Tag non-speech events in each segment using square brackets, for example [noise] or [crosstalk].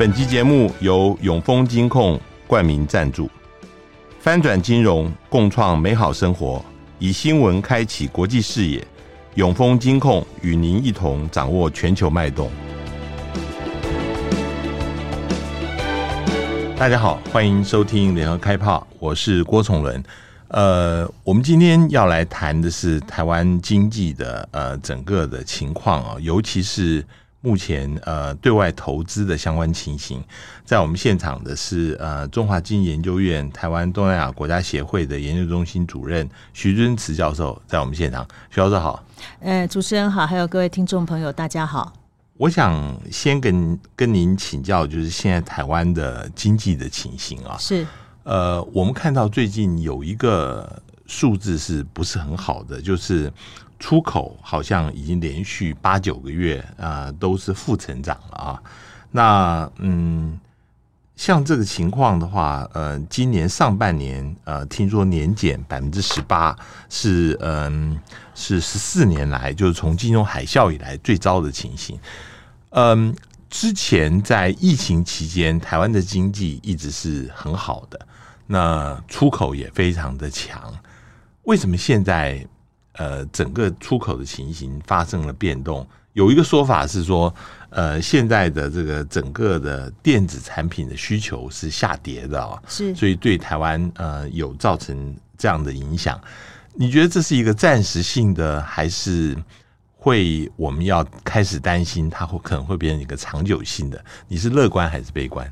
本期节目由永丰金控冠名赞助，翻转金融，共创美好生活，以新闻开启国际视野。永丰金控与您一同掌握全球脉动。大家好，欢迎收听联合开炮，我是郭崇伦。呃，我们今天要来谈的是台湾经济的呃整个的情况啊，尤其是。目前呃，对外投资的相关情形，在我们现场的是呃，中华经济研究院台湾东南亚国家协会的研究中心主任徐尊慈教授，在我们现场。徐教授好，呃，主持人好，还有各位听众朋友，大家好。我想先跟跟您请教，就是现在台湾的经济的情形啊，是呃，我们看到最近有一个数字是不是很好的，就是。出口好像已经连续八九个月啊、都是负成长了啊。那嗯，像这个情况的话，呃，今年上半年呃，听说年减百分之十八，是嗯、是十四年来就是从金融海啸以来最糟的情形。嗯，之前在疫情期间，台湾的经济一直是很好的，那出口也非常的强。为什么现在？呃，整个出口的情形发生了变动。有一个说法是说，呃，现在的这个整个的电子产品的需求是下跌的啊，是，所以对台湾呃有造成这样的影响。你觉得这是一个暂时性的，还是会我们要开始担心它会可能会变成一个长久性的？你是乐观还是悲观？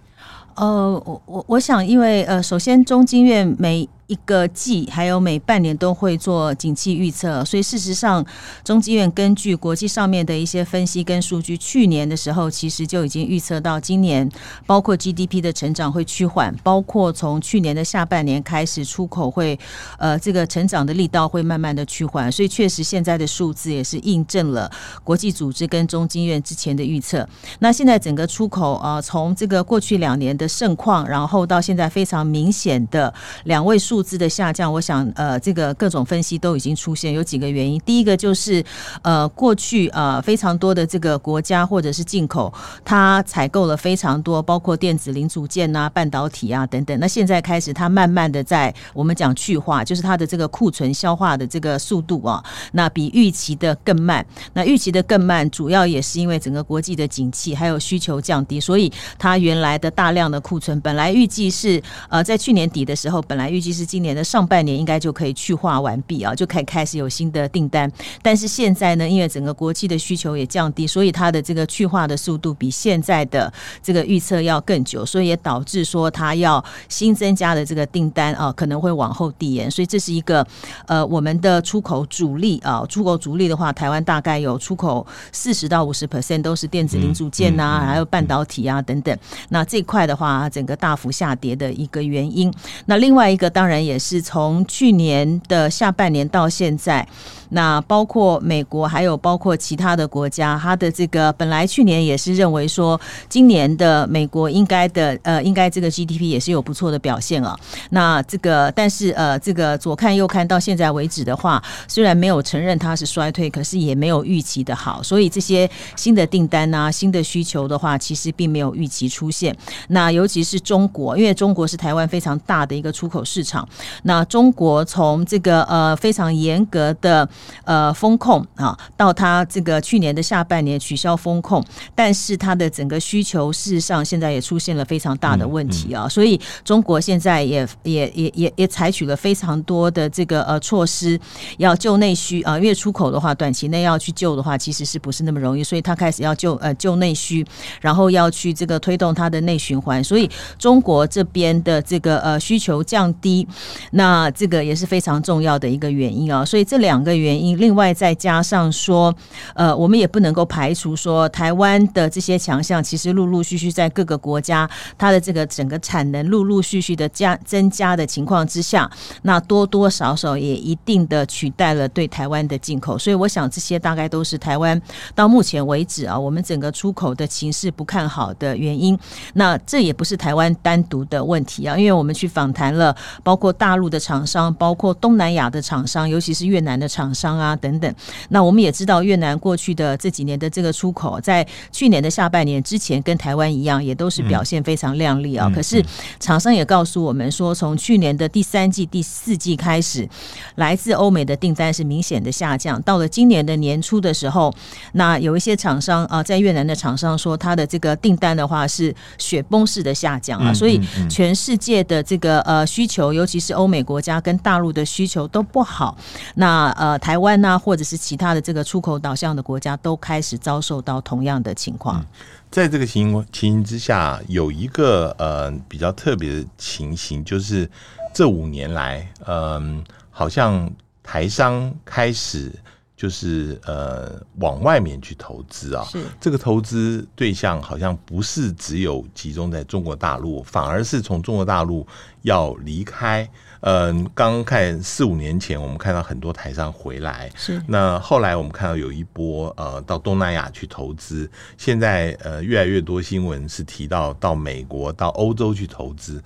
呃，我我我想，因为呃，首先中经院每一个季还有每半年都会做景气预测，所以事实上，中基院根据国际上面的一些分析跟数据，去年的时候其实就已经预测到今年，包括 GDP 的成长会趋缓，包括从去年的下半年开始出口会呃这个成长的力道会慢慢的趋缓，所以确实现在的数字也是印证了国际组织跟中经院之前的预测。那现在整个出口啊、从这个过去两年的盛况，然后到现在非常明显的两位数。数字的下降，我想呃，这个各种分析都已经出现，有几个原因。第一个就是呃，过去呃非常多的这个国家或者是进口，它采购了非常多，包括电子零组件啊、半导体啊等等。那现在开始，它慢慢的在我们讲去化，就是它的这个库存消化的这个速度啊，那比预期的更慢。那预期的更慢，主要也是因为整个国际的景气还有需求降低，所以它原来的大量的库存，本来预计是呃在去年底的时候，本来预计是。今年的上半年应该就可以去化完毕啊，就可以开始有新的订单。但是现在呢，因为整个国际的需求也降低，所以它的这个去化的速度比现在的这个预测要更久，所以也导致说它要新增加的这个订单啊，可能会往后递延。所以这是一个呃，我们的出口主力啊，出口主力的话，台湾大概有出口四十到五十 percent 都是电子零组件呐、啊，还有半导体啊等等。那这块的话，整个大幅下跌的一个原因。那另外一个当然。也是从去年的下半年到现在。那包括美国，还有包括其他的国家，它的这个本来去年也是认为说，今年的美国应该的呃，应该这个 GDP 也是有不错的表现啊。那这个但是呃，这个左看右看到现在为止的话，虽然没有承认它是衰退，可是也没有预期的好。所以这些新的订单啊，新的需求的话，其实并没有预期出现。那尤其是中国，因为中国是台湾非常大的一个出口市场。那中国从这个呃非常严格的呃，风控啊，到它这个去年的下半年取消风控，但是它的整个需求事实上现在也出现了非常大的问题啊，所以中国现在也也也也也采取了非常多的这个呃措施，要救内需啊，因为出口的话，短期内要去救的话，其实是不是那么容易，所以它开始要救呃救内需，然后要去这个推动它的内循环，所以中国这边的这个呃需求降低，那这个也是非常重要的一个原因啊，所以这两个原。原因，另外再加上说，呃，我们也不能够排除说，台湾的这些强项，其实陆陆续续在各个国家，它的这个整个产能陆陆续续的加增加的情况之下，那多多少少也一定的取代了对台湾的进口，所以我想这些大概都是台湾到目前为止啊，我们整个出口的情势不看好的原因。那这也不是台湾单独的问题啊，因为我们去访谈了包括大陆的厂商，包括东南亚的厂商，尤其是越南的厂商啊等等。那我们也知道，越南过去的这几年的这个出口，在去年的下半年之前，跟台湾一样，也都是表现非常亮丽啊。可是厂商也告诉我们说，从去年的第三季、第四季开始，来自欧美的订单是明显的下降。到了今年的年初的时候，那有一些厂商啊，在越南的厂商说，他的这个订单的话是雪崩式的下降啊。所以全世界的这个呃需求，尤其是欧美国家跟大陆的需求都不好。那呃台湾啊，或者是其他的这个出口导向的国家，都开始遭受到同样的情况。在这个情情形之下，有一个呃比较特别的情形，就是这五年来，嗯、呃，好像台商开始就是呃往外面去投资啊，是这个投资对象好像不是只有集中在中国大陆，反而是从中国大陆要离开。嗯，刚看四五年前，我们看到很多台商回来，是那后来我们看到有一波呃到东南亚去投资，现在呃越来越多新闻是提到到美国、到欧洲去投资，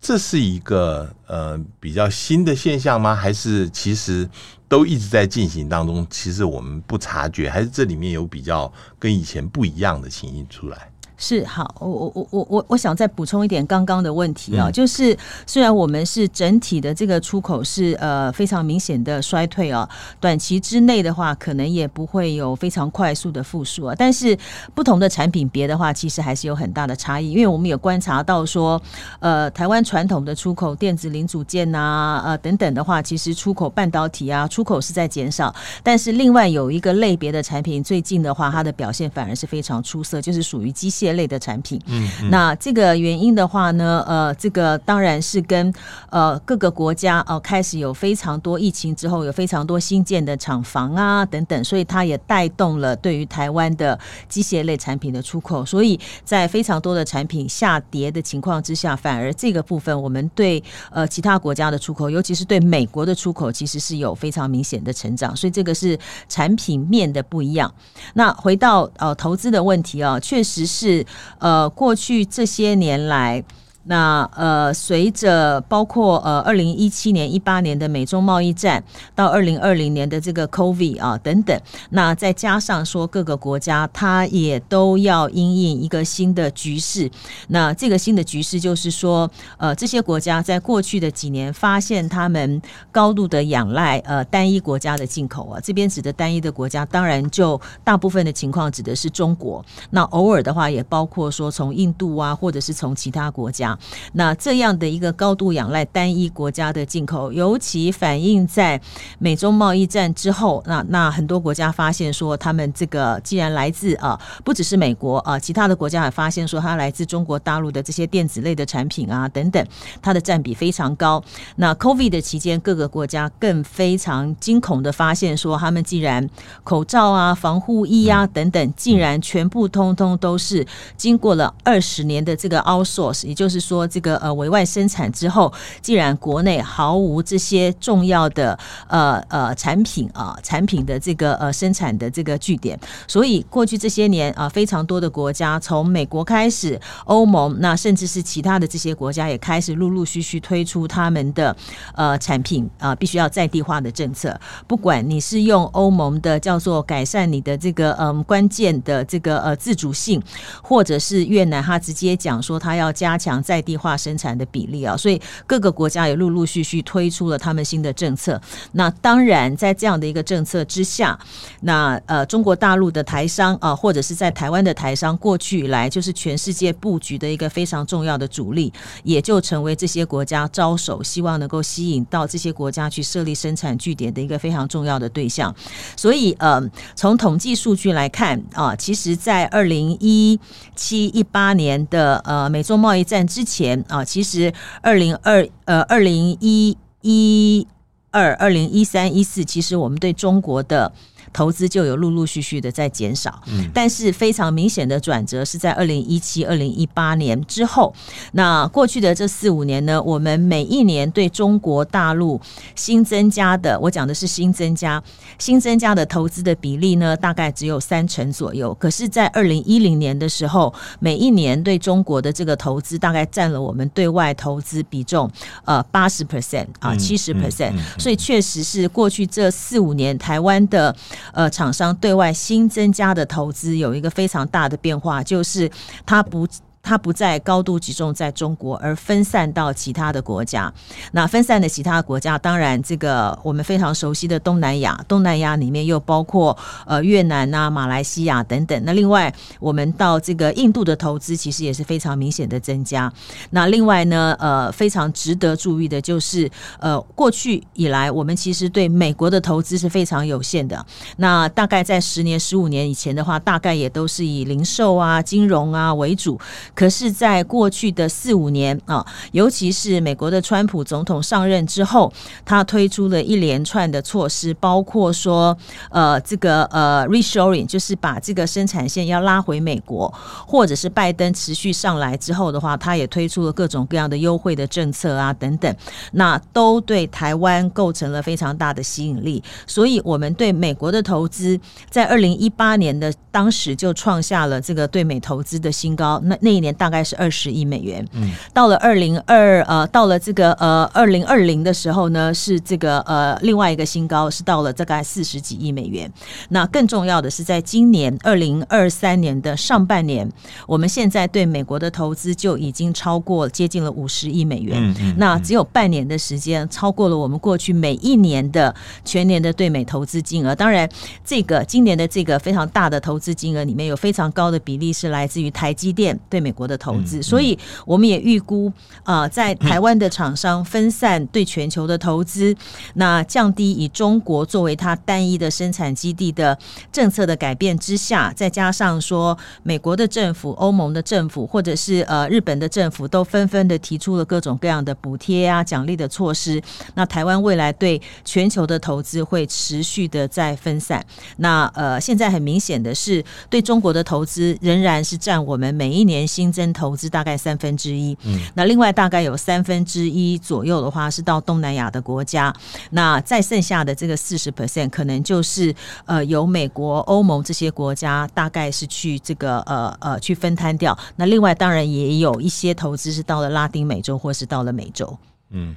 这是一个呃比较新的现象吗？还是其实都一直在进行当中？其实我们不察觉，还是这里面有比较跟以前不一样的情形出来？是好，我我我我我我想再补充一点刚刚的问题啊，嗯、就是虽然我们是整体的这个出口是呃非常明显的衰退啊，短期之内的话可能也不会有非常快速的复苏啊，但是不同的产品别的话，其实还是有很大的差异，因为我们有观察到说，呃，台湾传统的出口电子零组件呐、啊，呃等等的话，其实出口半导体啊，出口是在减少，但是另外有一个类别的产品，最近的话，它的表现反而是非常出色，就是属于机械。类的产品，嗯，嗯，那这个原因的话呢，呃，这个当然是跟呃各个国家哦、呃、开始有非常多疫情之后有非常多新建的厂房啊等等，所以它也带动了对于台湾的机械类产品的出口，所以在非常多的产品下跌的情况之下，反而这个部分我们对呃其他国家的出口，尤其是对美国的出口，其实是有非常明显的成长，所以这个是产品面的不一样。那回到呃投资的问题啊，确实是。呃，过去这些年来。那呃，随着包括呃，二零一七年、一八年的美中贸易战，到二零二零年的这个 COVID 啊等等，那再加上说各个国家它也都要因应一个新的局势。那这个新的局势就是说，呃，这些国家在过去的几年发现他们高度的仰赖呃单一国家的进口啊，这边指的单一的国家，当然就大部分的情况指的是中国。那偶尔的话也包括说从印度啊，或者是从其他国家。那这样的一个高度仰赖单一国家的进口，尤其反映在美中贸易战之后，那那很多国家发现说，他们这个既然来自啊，不只是美国啊，其他的国家也发现说，它来自中国大陆的这些电子类的产品啊等等，它的占比非常高。那 COVID 的期间，各个国家更非常惊恐的发现说，他们既然口罩啊、防护衣啊等等，竟然全部通通都是经过了二十年的这个 outsource，也就是说。这个呃委外生产之后，既然国内毫无这些重要的呃呃产品啊产品的这个呃生产的这个据点，所以过去这些年啊，非常多的国家从美国开始，欧盟那甚至是其他的这些国家也开始陆陆续续推出他们的呃产品啊，必须要在地化的政策。不管你是用欧盟的叫做改善你的这个嗯关键的这个呃自主性，或者是越南他直接讲说他要加强在在地化生产的比例啊，所以各个国家也陆陆续续推出了他们新的政策。那当然，在这样的一个政策之下，那呃，中国大陆的台商啊，或者是在台湾的台商，过去以来就是全世界布局的一个非常重要的主力，也就成为这些国家招手，希望能够吸引到这些国家去设立生产据点的一个非常重要的对象。所以呃，从统计数据来看啊，其实，在二零一七一八年的呃美中贸易战之之。前啊，其实二零二呃二零一一二二零一三一四，其实我们对中国的投资就有陆陆续续的在减少。嗯，但是非常明显的转折是在二零一七、二零一八年之后。那过去的这四五年呢，我们每一年对中国大陆新增加的，我讲的是新增加、新增加的投资的比例呢，大概只有三成左右。可是，在二零一零年的时候，每一年对中国的这个投资大概占了我们对外投资比重，呃，八十 percent 啊，七十 percent。所以，确实是过去这四五年台湾的呃厂商对外新增加的投资有一个非常大的变化，就是它不。它不再高度集中在中国，而分散到其他的国家。那分散的其他国家，当然这个我们非常熟悉的东南亚，东南亚里面又包括呃越南啊、马来西亚等等。那另外，我们到这个印度的投资，其实也是非常明显的增加。那另外呢，呃，非常值得注意的就是，呃，过去以来，我们其实对美国的投资是非常有限的。那大概在十年、十五年以前的话，大概也都是以零售啊、金融啊为主。可是，在过去的四五年啊，尤其是美国的川普总统上任之后，他推出了一连串的措施，包括说，呃，这个呃，reshoring，就是把这个生产线要拉回美国，或者是拜登持续上来之后的话，他也推出了各种各样的优惠的政策啊，等等，那都对台湾构成了非常大的吸引力。所以，我们对美国的投资，在二零一八年的当时就创下了这个对美投资的新高。那那年大概是二十亿美元，嗯，到了二零二呃，到了这个呃二零二零的时候呢，是这个呃另外一个新高，是到了大概四十几亿美元。那更重要的是，在今年二零二三年的上半年，我们现在对美国的投资就已经超过接近了五十亿美元。嗯嗯，那只有半年的时间，超过了我们过去每一年的全年的对美投资金额。当然，这个今年的这个非常大的投资金额里面有非常高的比例是来自于台积电对美国的投资，所以我们也预估啊，在台湾的厂商分散对全球的投资，[laughs] 那降低以中国作为它单一的生产基地的政策的改变之下，再加上说美国的政府、欧盟的政府或者是呃日本的政府都纷纷的提出了各种各样的补贴啊、奖励的措施，那台湾未来对全球的投资会持续的在分散。那呃，现在很明显的是，对中国的投资仍然是占我们每一年新增投资大概三分之一，嗯，那另外大概有三分之一左右的话是到东南亚的国家，那再剩下的这个四十 percent 可能就是呃由美国、欧盟这些国家大概是去这个呃呃去分摊掉，那另外当然也有一些投资是到了拉丁美洲或是到了美洲。嗯，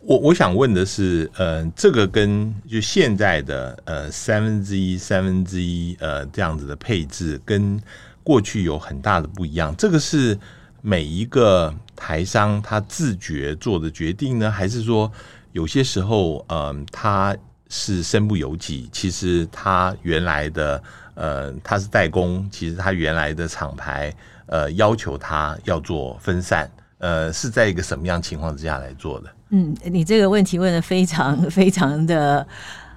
我我想问的是，呃，这个跟就现在的呃三分之一、三分之一呃这样子的配置跟。过去有很大的不一样，这个是每一个台商他自觉做的决定呢，还是说有些时候，嗯、他是身不由己？其实他原来的，呃，他是代工，其实他原来的厂牌，呃，要求他要做分散，呃，是在一个什么样情况之下来做的？嗯，你这个问题问得非常非常的。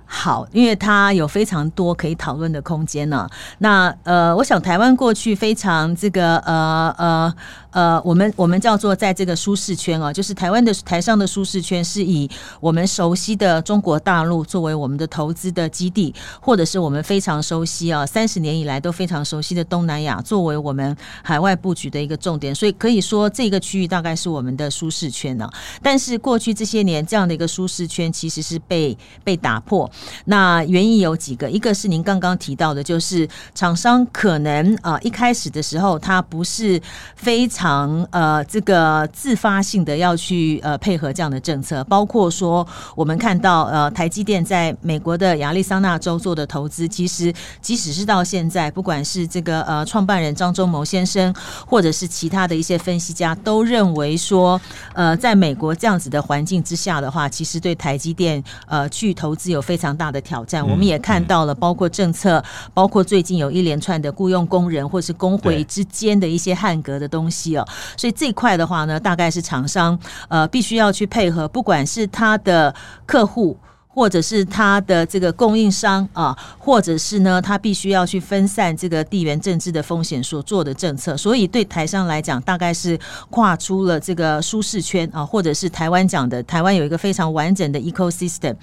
好，因为它有非常多可以讨论的空间呢、那呃，我想台湾过去非常这个呃呃呃，我们我们叫做在这个舒适圈啊，就是台湾的台上的舒适圈是以我们熟悉的中国大陆作为我们的投资的基地，或者是我们非常熟悉啊，三十年以来都非常熟悉的东南亚作为我们海外布局的一个重点。所以可以说这个区域大概是我们的舒适圈呢、啊。但是过去这些年这样的一个舒适圈其实是被被打破。那原因有几个，一个是您刚刚提到的，就是厂商可能啊、一开始的时候，它不是非常呃这个自发性的要去呃配合这样的政策，包括说我们看到呃台积电在美国的亚利桑那州做的投资，其实即使是到现在，不管是这个呃创办人张忠谋先生，或者是其他的一些分析家，都认为说呃在美国这样子的环境之下的话，其实对台积电呃去投资有非常。大的挑战，我们也看到了，包括政策，包括最近有一连串的雇佣工人或是工会之间的一些汉格的东西所以这块的话呢，大概是厂商呃必须要去配合，不管是他的客户。或者是他的这个供应商啊，或者是呢，他必须要去分散这个地缘政治的风险所做的政策，所以对台商来讲，大概是跨出了这个舒适圈啊，或者是台湾讲的台湾有一个非常完整的 ecosystem。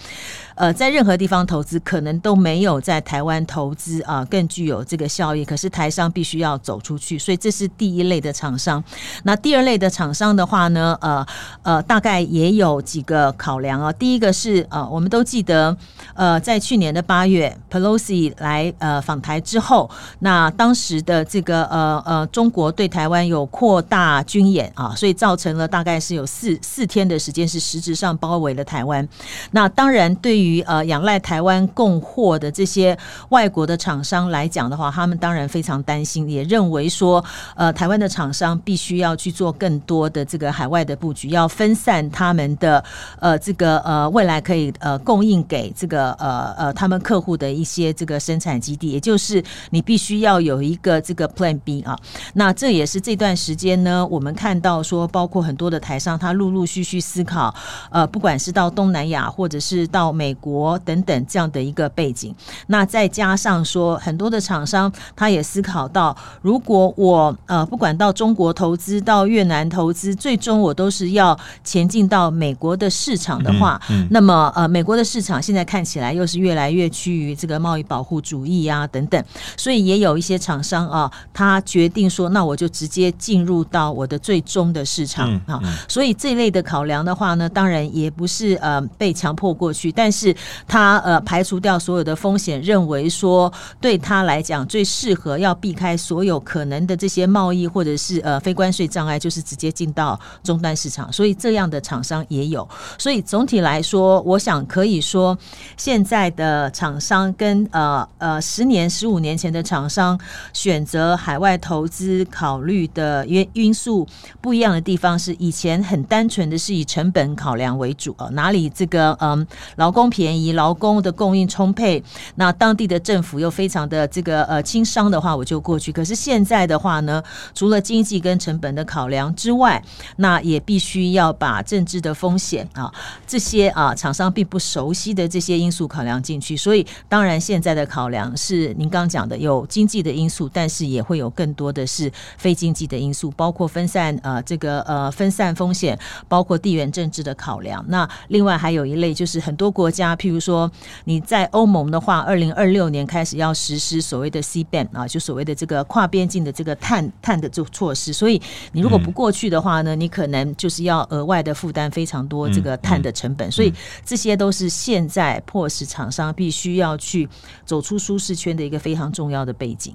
呃，在任何地方投资，可能都没有在台湾投资啊更具有这个效益。可是台商必须要走出去，所以这是第一类的厂商。那第二类的厂商的话呢，呃呃，大概也有几个考量啊。第一个是呃，我们都记得，呃，在去年的八月，Pelosi 来呃访台之后，那当时的这个呃呃，中国对台湾有扩大军演啊，所以造成了大概是有四四天的时间是实质上包围了台湾。那当然，对于于呃仰赖台湾供货的这些外国的厂商来讲的话，他们当然非常担心，也认为说，呃，台湾的厂商必须要去做更多的这个海外的布局，要分散他们的呃这个呃未来可以呃供应给这个呃呃他们客户的一些这个生产基地，也就是你必须要有一个这个 Plan B 啊。那这也是这段时间呢，我们看到说，包括很多的台商，他陆陆续续思考，呃，不管是到东南亚或者是到美国等等这样的一个背景，那再加上说，很多的厂商他也思考到，如果我呃不管到中国投资，到越南投资，最终我都是要前进到美国的市场的话，嗯嗯、那么呃美国的市场现在看起来又是越来越趋于这个贸易保护主义啊等等，所以也有一些厂商啊，他决定说，那我就直接进入到我的最终的市场啊，所以这一类的考量的话呢，当然也不是呃被强迫过去，但是是他呃排除掉所有的风险，认为说对他来讲最适合要避开所有可能的这些贸易或者是呃非关税障碍，就是直接进到终端市场。所以这样的厂商也有。所以总体来说，我想可以说，现在的厂商跟呃呃十年、十五年前的厂商选择海外投资考虑的因因素不一样的地方是，以前很单纯的是以成本考量为主啊，哪里这个嗯劳工便宜，劳工的供应充沛，那当地的政府又非常的这个呃轻商的话，我就过去。可是现在的话呢，除了经济跟成本的考量之外，那也必须要把政治的风险啊这些啊厂商并不熟悉的这些因素考量进去。所以当然现在的考量是您刚讲的有经济的因素，但是也会有更多的是非经济的因素，包括分散呃这个呃分散风险，包括地缘政治的考量。那另外还有一类就是很多国家，譬如说你在欧盟的话，二零二六年开始要实施所谓的 C ban 啊，就所谓的这个跨边境的这个碳碳的这个措施。所以你如果不过去的话呢，你可能就是要额外的负担非常多这个碳的成本。所以这些都是现在迫使厂商必须要去走出舒适圈的一个非常重要的背景。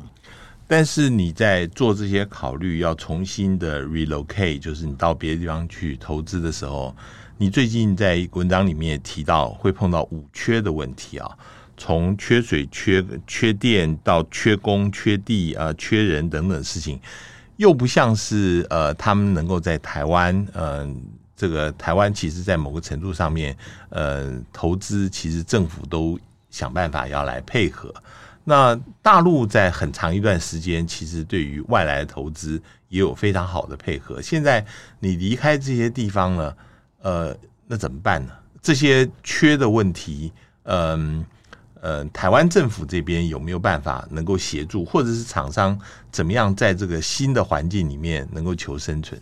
但是你在做这些考虑，要重新的 relocate，就是你到别的地方去投资的时候，你最近在文章里面也提到会碰到五缺的问题啊，从缺水、缺缺电到缺工、缺地啊、呃、缺人等等事情，又不像是呃他们能够在台湾，嗯、这个台湾其实在某个程度上面，呃，投资其实政府都想办法要来配合。那大陆在很长一段时间，其实对于外来的投资也有非常好的配合。现在你离开这些地方了，呃，那怎么办呢？这些缺的问题，嗯呃，台湾政府这边有没有办法能够协助，或者是厂商怎么样在这个新的环境里面能够求生存？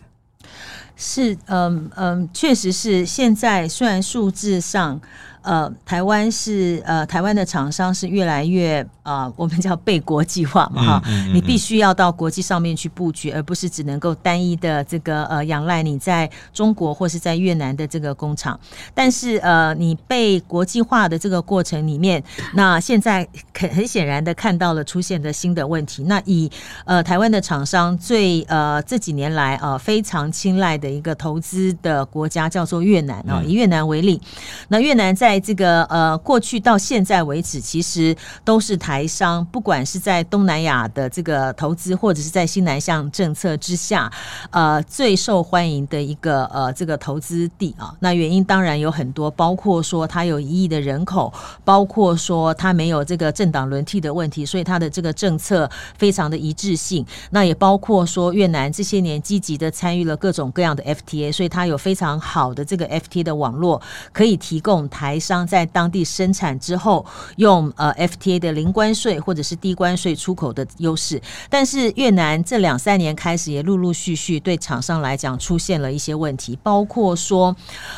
是，嗯嗯，确实是。现在虽然数字上。呃，台湾是呃，台湾的厂商是越来越啊、呃，我们叫被国际化嘛哈，嗯嗯嗯、你必须要到国际上面去布局，而不是只能够单一的这个呃仰赖你在中国或是在越南的这个工厂。但是呃，你被国际化的这个过程里面，那现在很很显然的看到了出现的新的问题。那以呃台湾的厂商最呃这几年来啊、呃、非常青睐的一个投资的国家叫做越南啊，以越南为例，那越南在在这个呃，过去到现在为止，其实都是台商，不管是在东南亚的这个投资，或者是在新南向政策之下，呃，最受欢迎的一个呃这个投资地啊。那原因当然有很多，包括说它有一亿的人口，包括说它没有这个政党轮替的问题，所以它的这个政策非常的一致性。那也包括说越南这些年积极的参与了各种各样的 FTA，所以它有非常好的这个 FTA 的网络，可以提供台。商在当地生产之后，用呃 FTA 的零关税或者是低关税出口的优势。但是越南这两三年开始也陆陆续续对厂商来讲出现了一些问题，包括说，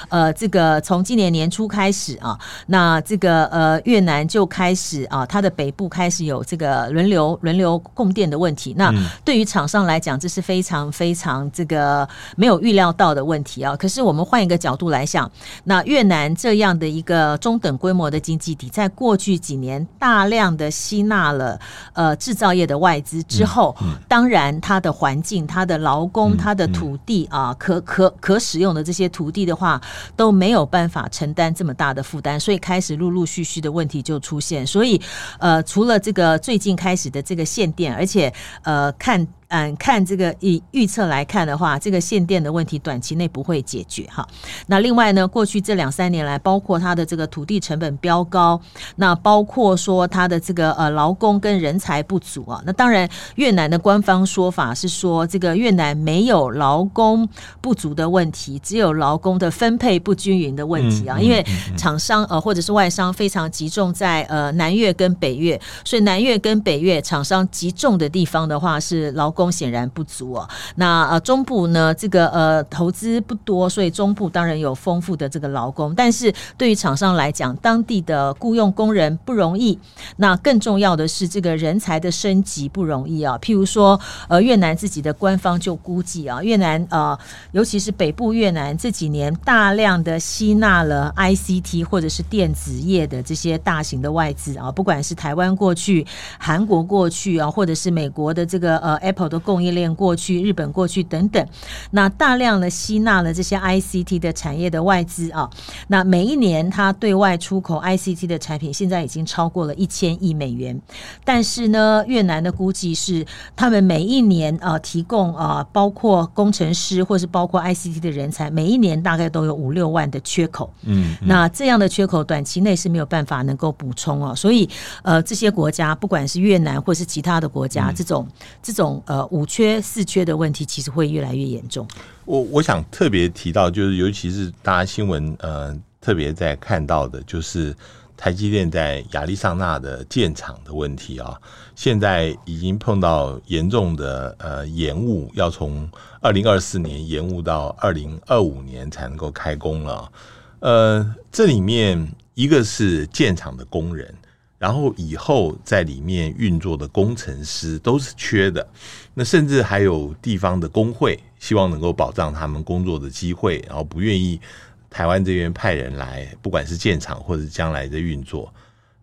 呃，这个从今年年初开始啊，那这个呃越南就开始啊，它的北部开始有这个轮流轮流供电的问题。那对于厂商来讲，这是非常非常这个没有预料到的问题啊。可是我们换一个角度来想，那越南这样的一个中等规模的经济体，在过去几年大量的吸纳了呃制造业的外资之后，当然它的环境、它的劳工、它的土地啊，可可可使用的这些土地的话，都没有办法承担这么大的负担，所以开始陆陆续续的问题就出现。所以呃，除了这个最近开始的这个限电，而且呃看。嗯，看这个以预测来看的话，这个限电的问题短期内不会解决哈。那另外呢，过去这两三年来，包括它的这个土地成本飙高，那包括说它的这个呃劳工跟人才不足啊。那当然，越南的官方说法是说，这个越南没有劳工不足的问题，只有劳工的分配不均匀的问题啊。因为厂商呃或者是外商非常集中在呃南越跟北越，所以南越跟北越厂商集中的地方的话是劳工显然不足哦。那呃中部呢，这个呃投资不多，所以中部当然有丰富的这个劳工。但是对于厂商来讲，当地的雇佣工人不容易。那更重要的是，这个人才的升级不容易啊。譬如说，呃，越南自己的官方就估计啊，越南呃，尤其是北部越南这几年大量的吸纳了 ICT 或者是电子业的这些大型的外资啊，不管是台湾过去、韩国过去啊，或者是美国的这个呃 Apple。的供应链过去，日本过去等等，那大量的吸纳了这些 ICT 的产业的外资啊，那每一年它对外出口 ICT 的产品，现在已经超过了一千亿美元。但是呢，越南的估计是，他们每一年啊提供啊，包括工程师或是包括 ICT 的人才，每一年大概都有五六万的缺口。嗯，嗯，那这样的缺口短期内是没有办法能够补充哦。所以呃，这些国家不管是越南或是其他的国家，这种这种呃。呃，五缺四缺的问题其实会越来越严重。我我想特别提到，就是尤其是大家新闻呃特别在看到的，就是台积电在亚利桑那的建厂的问题啊，现在已经碰到严重的呃延误，要从二零二四年延误到二零二五年才能够开工了。呃，这里面一个是建厂的工人。然后以后在里面运作的工程师都是缺的，那甚至还有地方的工会希望能够保障他们工作的机会，然后不愿意台湾这边派人来，不管是建厂或者将来的运作。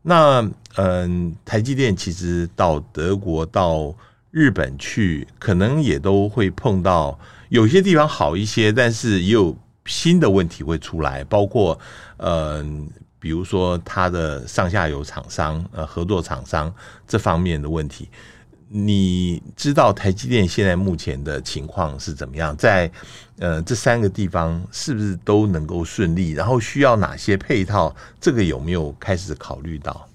那嗯，台积电其实到德国、到日本去，可能也都会碰到有些地方好一些，但是也有新的问题会出来，包括嗯。比如说，它的上下游厂商、呃，合作厂商这方面的问题，你知道台积电现在目前的情况是怎么样？在呃这三个地方是不是都能够顺利？然后需要哪些配套？这个有没有开始考虑到？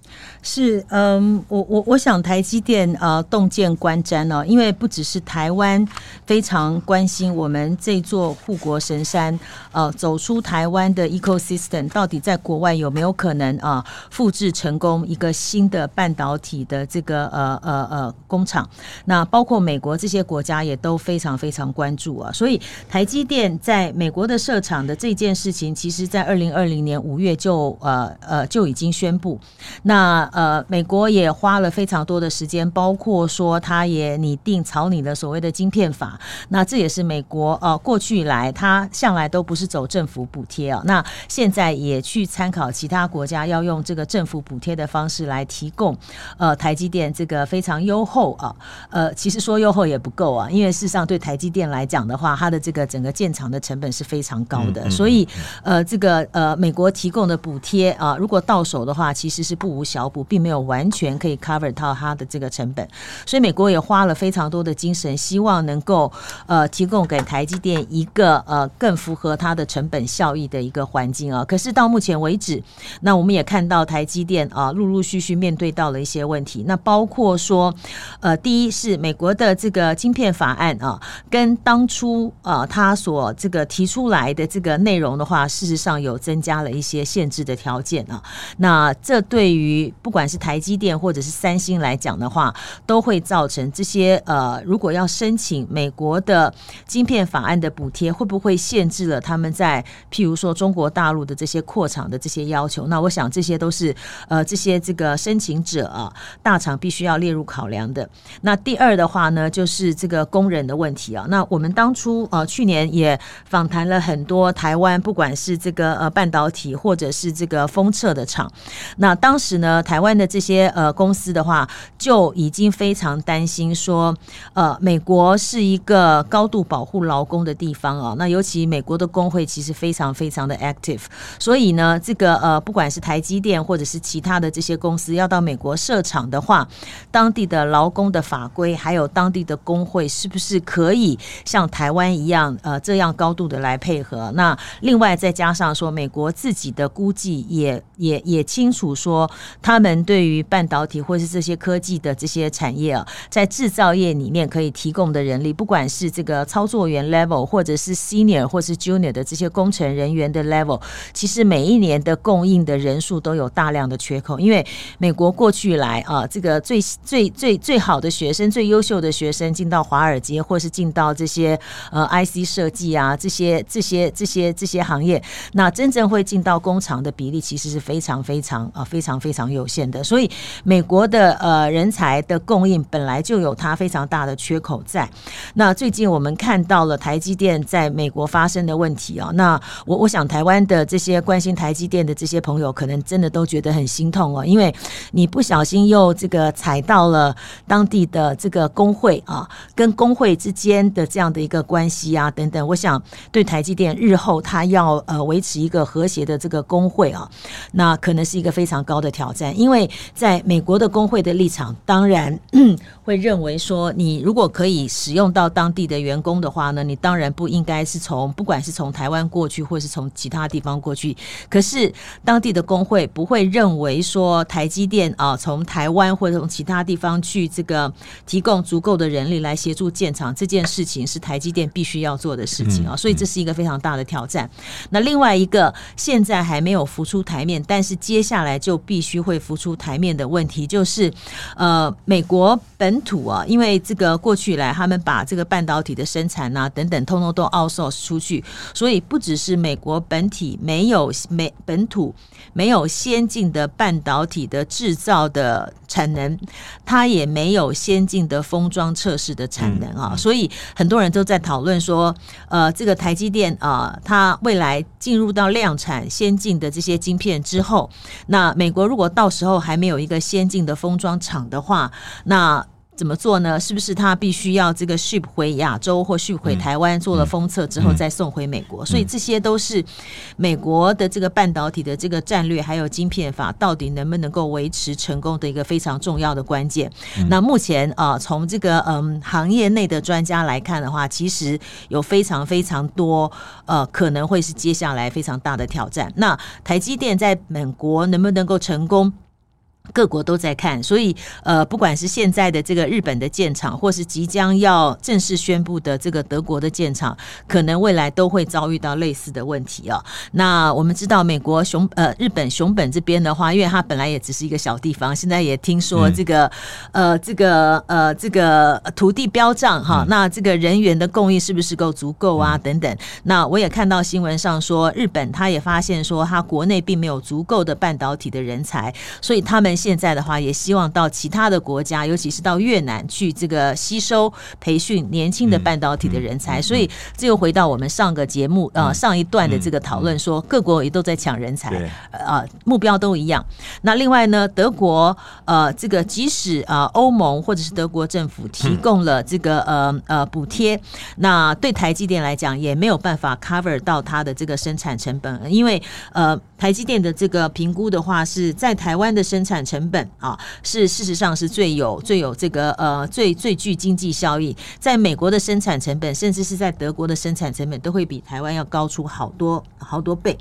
是，嗯，我我我想台积电呃洞见观瞻呢，因为不只是台湾非常关心我们这座护国神山，呃，走出台湾的 ecosystem，到底在国外有没有可能啊复制成功一个新的半导体的这个呃呃呃工厂？那包括美国这些国家也都非常非常关注啊，所以台积电在美国的设厂的这件事情，其实在二零二零年五月就呃呃就已经宣布，那。呃，美国也花了非常多的时间，包括说，他也拟定草拟了所谓的晶片法。那这也是美国呃过去以来，他向来都不是走政府补贴啊。那现在也去参考其他国家，要用这个政府补贴的方式来提供呃台积电这个非常优厚啊。呃，其实说优厚也不够啊，因为事实上对台积电来讲的话，它的这个整个建厂的成本是非常高的。所以呃，这个呃美国提供的补贴啊，如果到手的话，其实是不无小。小并没有完全可以 cover 到它的这个成本，所以美国也花了非常多的精神，希望能够呃提供给台积电一个呃更符合它的成本效益的一个环境啊。可是到目前为止，那我们也看到台积电啊陆陆续续面对到了一些问题，那包括说呃第一是美国的这个晶片法案啊，跟当初啊他所这个提出来的这个内容的话，事实上有增加了一些限制的条件啊。那这对于不管是台积电或者是三星来讲的话，都会造成这些呃，如果要申请美国的晶片法案的补贴，会不会限制了他们在譬如说中国大陆的这些扩厂的这些要求？那我想这些都是呃这些这个申请者啊，大厂必须要列入考量的。那第二的话呢，就是这个工人的问题啊。那我们当初呃去年也访谈了很多台湾，不管是这个呃半导体或者是这个封测的厂，那当时呢，台台湾的这些呃公司的话，就已经非常担心说，呃，美国是一个高度保护劳工的地方啊。那尤其美国的工会其实非常非常的 active，所以呢，这个呃，不管是台积电或者是其他的这些公司要到美国设厂的话，当地的劳工的法规还有当地的工会是不是可以像台湾一样呃这样高度的来配合？那另外再加上说，美国自己的估计也也也清楚说，他们对于半导体或是这些科技的这些产业啊，在制造业里面可以提供的人力，不管是这个操作员 level，或者是 senior 或是 junior 的这些工程人员的 level，其实每一年的供应的人数都有大量的缺口。因为美国过去来啊，这个最最最最好的学生、最优秀的学生进到华尔街，或是进到这些呃 IC 设计啊这些这些这些这些行业，那真正会进到工厂的比例其实是非常非常啊非常非常有限的。所以美国的呃人才的供应本来就有它非常大的缺口在。那最近我们看到了台积电在美国发生的问题啊，那我我想台湾的这些关心台积电的这些朋友，可能真的都觉得很心痛哦，因为你不小心又这个踩到了当地的这个工会啊，跟工会之间的这样的一个关系啊等等，我想对台积电日后它要呃维持一个和谐的这个工会啊，那可能是一个非常高的挑战，因为在美国的工会的立场，当然 [clears throat] 会认为说，你如果可以使用到当地的员工的话呢，你当然不应该是从不管是从台湾过去，或是从其他地方过去。可是当地的工会不会认为说台积电啊，从台湾或者从其他地方去这个提供足够的人力来协助建厂这件事情是台积电必须要做的事情啊，所以这是一个非常大的挑战。那另外一个现在还没有浮出台面，但是接下来就必须会浮出台面的问题，就是呃，美国本土啊，因为这个过去以来他们把这个半导体的生产啊等等，通通都 outsource 出去，所以不只是美国本体没有美本土没有先进的半导体的制造的产能，它也没有先进的封装测试的产能啊，所以很多人都在讨论说，呃，这个台积电啊，它未来进入到量产先进的这些晶片之后，那美国如果到时候还没有一个先进的封装厂的话，那怎么做呢？是不是他必须要这个 ship 回亚洲或 ship 回台湾做了封测之后再送回美国？所以这些都是美国的这个半导体的这个战略，还有晶片法到底能不能够维持成功的一个非常重要的关键。那目前啊，从这个嗯行业内的专家来看的话，其实有非常非常多呃可能会是接下来非常大的挑战。那台积电在美国能不能够成功？各国都在看，所以呃，不管是现在的这个日本的建厂，或是即将要正式宣布的这个德国的建厂，可能未来都会遭遇到类似的问题哦。那我们知道，美国熊呃日本熊本这边的话，因为它本来也只是一个小地方，现在也听说这个、嗯、呃这个呃这个土地标账哈，那这个人员的供应是不是够足够啊？等等。那我也看到新闻上说，日本他也发现说，他国内并没有足够的半导体的人才，所以他们。现在的话，也希望到其他的国家，尤其是到越南去这个吸收培训年轻的半导体的人才。所以这又回到我们上个节目呃上一段的这个讨论，说各国也都在抢人才，呃目标都一样。那另外呢，德国呃这个即使啊欧盟或者是德国政府提供了这个呃呃补贴，那对台积电来讲也没有办法 cover 到它的这个生产成本，因为呃。台积电的这个评估的话，是在台湾的生产成本啊，是事实上是最有最有这个呃最最具经济效益。在美国的生产成本，甚至是在德国的生产成本，都会比台湾要高出好多好多倍。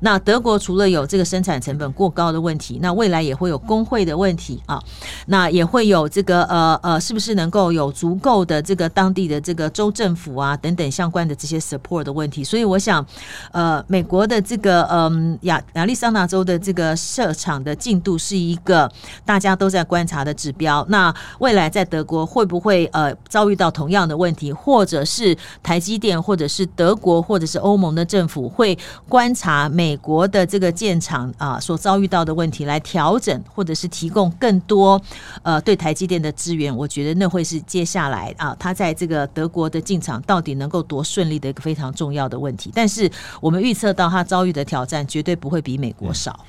那德国除了有这个生产成本过高的问题，那未来也会有工会的问题啊，那也会有这个呃呃，是不是能够有足够的这个当地的这个州政府啊等等相关的这些 support 的问题。所以我想，呃，美国的这个嗯亚亚利桑那州的这个设厂的进度是一个大家都在观察的指标。那未来在德国会不会呃遭遇到同样的问题，或者是台积电，或者是德国，或者是欧盟的政府会观察美国的这个建厂啊所遭遇到的问题来调整，或者是提供更多呃对台积电的资源？我觉得那会是接下来啊，他在这个德国的进厂到底能够多顺利的一个非常重要的问题。但是我们预测到他遭遇的挑战绝对不会比美国少。嗯、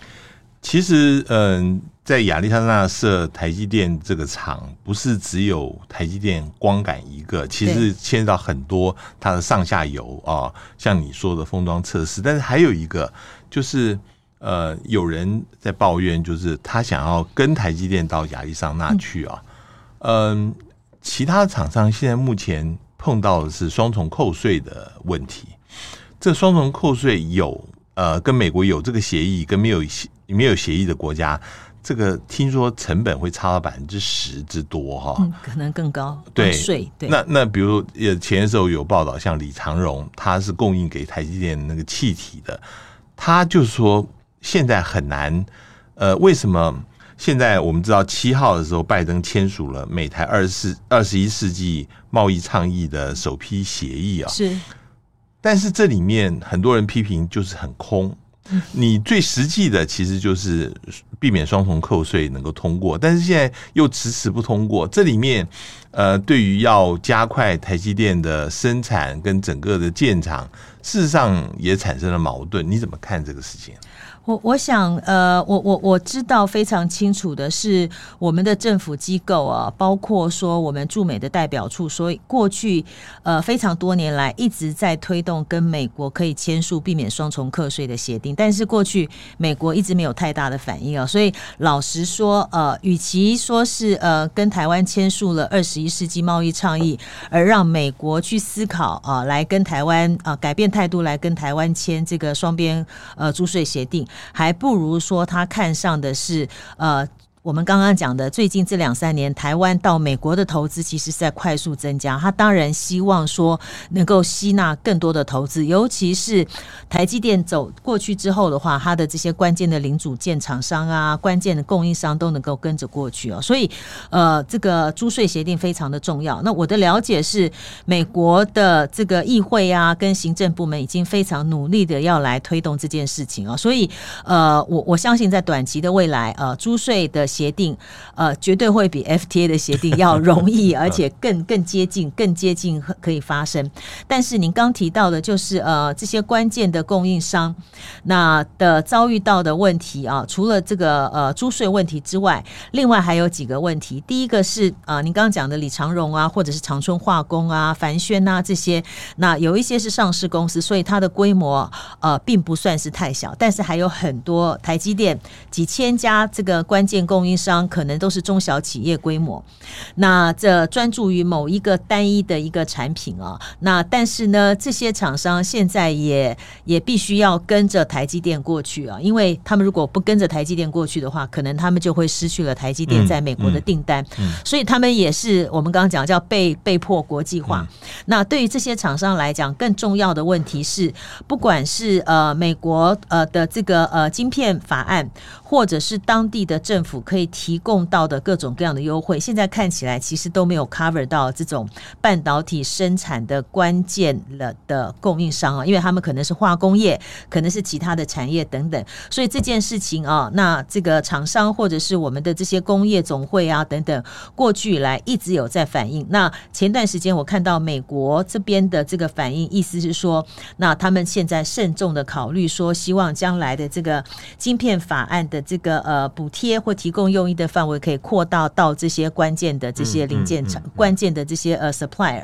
其实，嗯、呃，在亚利桑那设台积电这个厂，不是只有台积电光感一个，其实牵涉到很多它的上下游啊，像你说的封装测试。但是还有一个，就是呃，有人在抱怨，就是他想要跟台积电到亚利桑那去啊，嗯、呃，其他厂商现在目前碰到的是双重扣税的问题。这双重扣税有呃，跟美国有这个协议，跟没有协没有协议的国家，这个听说成本会差到百分之十之多哈、嗯，可能更高。对税对。那那比如呃前时候有报道，像李长荣，他是供应给台积电那个气体的，他就说现在很难。呃，为什么现在我们知道七号的时候，拜登签署了美台二十四二十一世纪贸易倡议的首批协议啊？是。但是这里面很多人批评就是很空，你最实际的其实就是避免双重扣税能够通过，但是现在又迟迟不通过。这里面呃，对于要加快台积电的生产跟整个的建厂，事实上也产生了矛盾。你怎么看这个事情？我我想，呃，我我我知道非常清楚的是，我们的政府机构啊，包括说我们驻美的代表处，所以过去呃非常多年来一直在推动跟美国可以签署避免双重课税的协定，但是过去美国一直没有太大的反应啊，所以老实说，呃，与其说是呃跟台湾签署了二十一世纪贸易倡议，而让美国去思考啊、来跟台湾啊、改变态度来跟台湾签这个双边呃租税协定。还不如说他看上的是呃。我们刚刚讲的，最近这两三年，台湾到美国的投资其实是在快速增加。他当然希望说能够吸纳更多的投资，尤其是台积电走过去之后的话，它的这些关键的零组件厂商啊、关键的供应商都能够跟着过去哦。所以，呃，这个租税协定非常的重要。那我的了解是，美国的这个议会啊，跟行政部门已经非常努力的要来推动这件事情啊。所以，呃，我我相信在短期的未来，呃，租税的。协定，呃，绝对会比 FTA 的协定要容易，[laughs] 而且更更接近，更接近可以发生。但是您刚提到的，就是呃，这些关键的供应商那的遭遇到的问题啊，除了这个呃租税问题之外，另外还有几个问题。第一个是啊、呃，您刚刚讲的李长荣啊，或者是长春化工啊、凡轩啊这些，那有一些是上市公司，所以它的规模呃并不算是太小，但是还有很多台积电几千家这个关键供应。供应商可能都是中小企业规模，那这专注于某一个单一的一个产品啊，那但是呢，这些厂商现在也也必须要跟着台积电过去啊，因为他们如果不跟着台积电过去的话，可能他们就会失去了台积电在美国的订单，嗯嗯嗯、所以他们也是我们刚刚讲叫被被迫国际化。嗯、那对于这些厂商来讲，更重要的问题是，不管是呃美国呃的这个呃晶片法案，或者是当地的政府。可以提供到的各种各样的优惠，现在看起来其实都没有 cover 到这种半导体生产的关键了的供应商啊，因为他们可能是化工业，可能是其他的产业等等，所以这件事情啊，那这个厂商或者是我们的这些工业总会啊等等，过去以来一直有在反映。那前段时间我看到美国这边的这个反应，意思是说，那他们现在慎重的考虑说，希望将来的这个晶片法案的这个呃补贴或提供。用一的范围可以扩大到这些关键的这些零件厂、嗯嗯嗯嗯、关键的这些呃 supplier。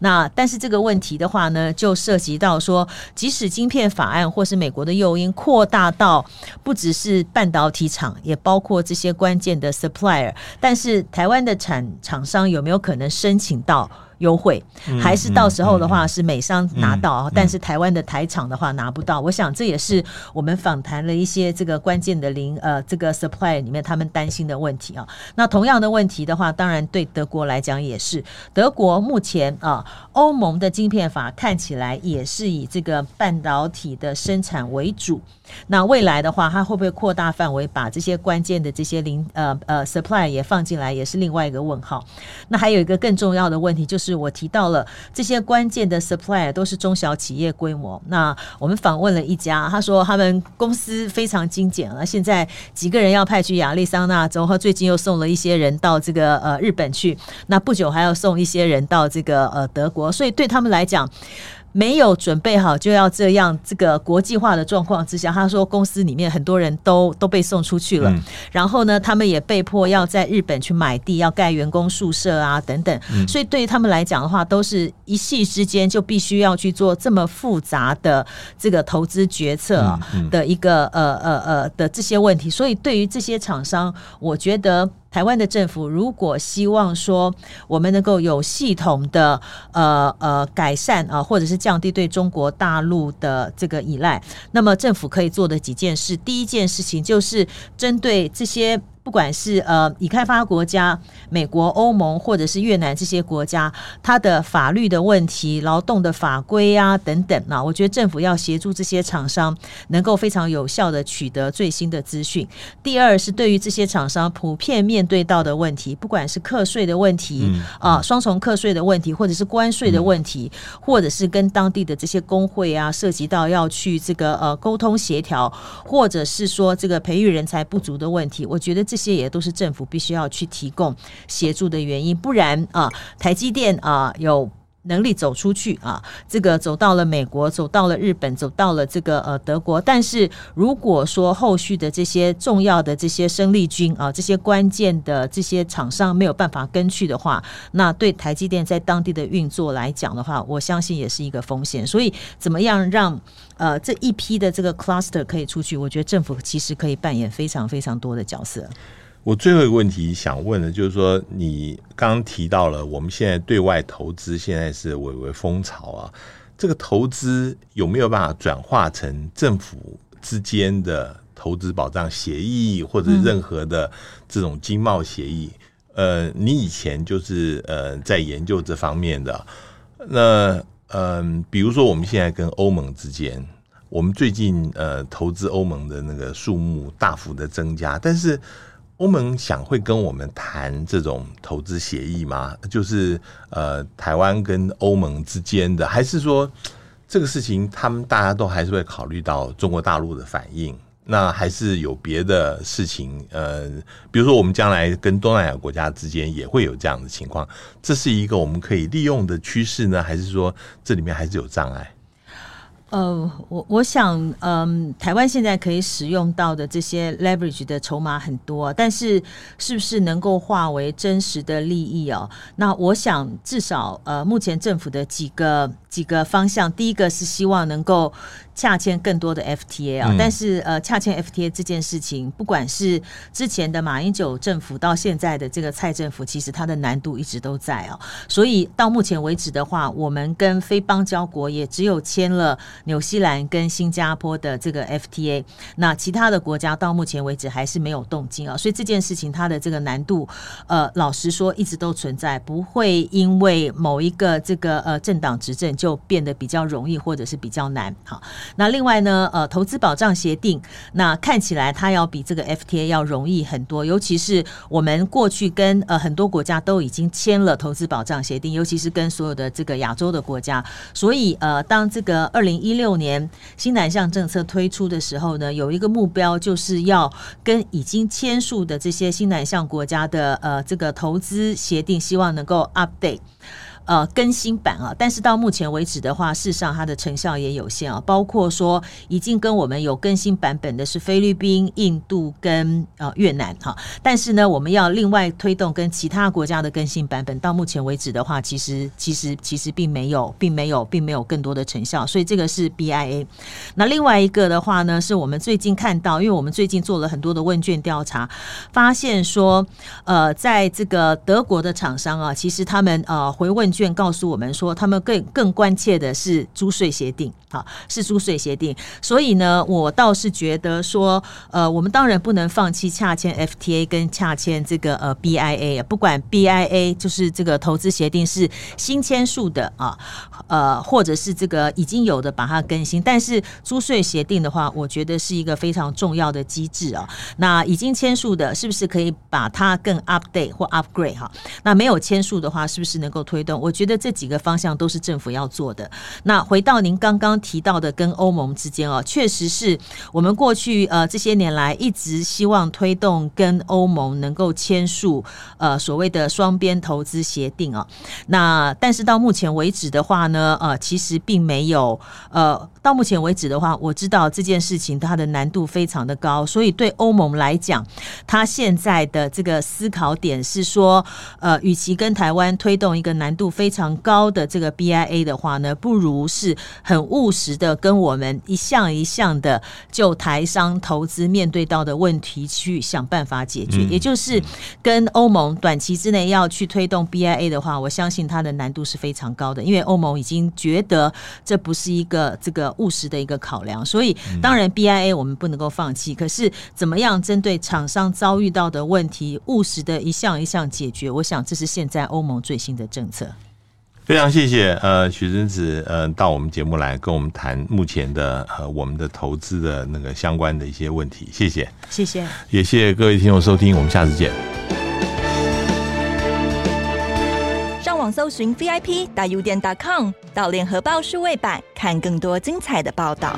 那但是这个问题的话呢，就涉及到说，即使晶片法案或是美国的诱因扩大到不只是半导体厂，也包括这些关键的 supplier，但是台湾的产厂商有没有可能申请到？优惠，还是到时候的话是美商拿到，但是台湾的台厂的话拿不到。我想这也是我们访谈了一些这个关键的零呃这个 supply 里面他们担心的问题啊。那同样的问题的话，当然对德国来讲也是。德国目前啊，欧盟的晶片法看起来也是以这个半导体的生产为主。那未来的话，它会不会扩大范围，把这些关键的这些零呃呃 supply 也放进来，也是另外一个问号。那还有一个更重要的问题就是。我提到了这些关键的 supply 都是中小企业规模。那我们访问了一家，他说他们公司非常精简了，现在几个人要派去亚利桑那州，和最近又送了一些人到这个呃日本去，那不久还要送一些人到这个呃德国，所以对他们来讲。没有准备好就要这样，这个国际化的状况之下，他说公司里面很多人都都被送出去了，嗯、然后呢，他们也被迫要在日本去买地，要盖员工宿舍啊等等，嗯、所以对于他们来讲的话，都是一夕之间就必须要去做这么复杂的这个投资决策啊的一个、呃呃呃的这些问题，所以对于这些厂商，我觉得。台湾的政府如果希望说我们能够有系统的呃呃改善啊，或者是降低对中国大陆的这个依赖，那么政府可以做的几件事，第一件事情就是针对这些。不管是呃已开发国家、美国、欧盟或者是越南这些国家，它的法律的问题、劳动的法规啊等等啊，我觉得政府要协助这些厂商能够非常有效的取得最新的资讯。第二是对于这些厂商普遍面对到的问题，不管是课税的问题啊、双重课税的问题，或者是关税的问题，或者是跟当地的这些工会啊涉及到要去这个呃沟通协调，或者是说这个培育人才不足的问题，我觉得这。这些也都是政府必须要去提供协助的原因，不然啊，台积电啊有能力走出去啊，这个走到了美国，走到了日本，走到了这个呃德国。但是如果说后续的这些重要的这些生力军啊，这些关键的这些厂商没有办法跟去的话，那对台积电在当地的运作来讲的话，我相信也是一个风险。所以怎么样让呃这一批的这个 cluster 可以出去？我觉得政府其实可以扮演非常非常多的角色。我最后一个问题想问的，就是说你刚刚提到了，我们现在对外投资现在是蔚为风潮啊，这个投资有没有办法转化成政府之间的投资保障协议，或者任何的这种经贸协议？呃，你以前就是呃在研究这方面的，那嗯，比如说我们现在跟欧盟之间，我们最近呃投资欧盟的那个数目大幅的增加，但是。欧盟想会跟我们谈这种投资协议吗？就是呃，台湾跟欧盟之间的，还是说这个事情他们大家都还是会考虑到中国大陆的反应？那还是有别的事情？呃，比如说我们将来跟东南亚国家之间也会有这样的情况，这是一个我们可以利用的趋势呢？还是说这里面还是有障碍？呃，我我想，嗯、台湾现在可以使用到的这些 leverage 的筹码很多，但是是不是能够化为真实的利益哦？那我想，至少呃，目前政府的几个几个方向，第一个是希望能够。洽签更多的 FTA 啊，但是呃，洽签 FTA 这件事情，不管是之前的马英九政府到现在的这个蔡政府，其实它的难度一直都在啊。所以到目前为止的话，我们跟非邦交国也只有签了纽西兰跟新加坡的这个 FTA，那其他的国家到目前为止还是没有动静啊。所以这件事情它的这个难度，呃，老实说一直都存在，不会因为某一个这个呃政党执政就变得比较容易或者是比较难好。那另外呢，呃，投资保障协定，那看起来它要比这个 FTA 要容易很多，尤其是我们过去跟呃很多国家都已经签了投资保障协定，尤其是跟所有的这个亚洲的国家，所以呃，当这个二零一六年新南向政策推出的时候呢，有一个目标就是要跟已经签署的这些新南向国家的呃这个投资协定，希望能够 update。呃更新版啊，但是到目前为止的话，事实上它的成效也有限啊。包括说已经跟我们有更新版本的是菲律宾、印度跟呃越南哈，但是呢，我们要另外推动跟其他国家的更新版本，到目前为止的话，其实其实其实并没有，并没有，并没有更多的成效。所以这个是 BIA。那另外一个的话呢，是我们最近看到，因为我们最近做了很多的问卷调查，发现说，呃，在这个德国的厂商啊，其实他们呃回问卷告诉我们说，他们更更关切的是租税协定，啊，是租税协定。所以呢，我倒是觉得说，呃，我们当然不能放弃洽签 FTA 跟洽签这个呃 BIA，不管 BIA 就是这个投资协定是新签署的啊，呃，或者是这个已经有的把它更新，但是租税协定的话，我觉得是一个非常重要的机制啊。那已经签署的，是不是可以把它更 update 或 upgrade 哈？那没有签署的话，是不是能够推动？我觉得这几个方向都是政府要做的。那回到您刚刚提到的跟欧盟之间哦，确实是我们过去呃这些年来一直希望推动跟欧盟能够签署呃所谓的双边投资协定啊。那但是到目前为止的话呢，呃，其实并没有呃。到目前为止的话，我知道这件事情它的难度非常的高，所以对欧盟来讲，它现在的这个思考点是说，呃，与其跟台湾推动一个难度非常高的这个 BIA 的话呢，不如是很务实的跟我们一项一项的就台商投资面对到的问题去想办法解决。也就是跟欧盟短期之内要去推动 BIA 的话，我相信它的难度是非常高的，因为欧盟已经觉得这不是一个这个。务实的一个考量，所以当然 BIA 我们不能够放弃。可是怎么样针对厂商遭遇到的问题，务实的一项一项解决？我想这是现在欧盟最新的政策。非常谢谢呃许真子呃到我们节目来跟我们谈目前的呃我们的投资的那个相关的一些问题。谢谢，谢谢，也谢谢各位听众收听，我们下次见。上网搜寻 VIP 大 U 点 .com 到联合报数位版看更多精彩的报道。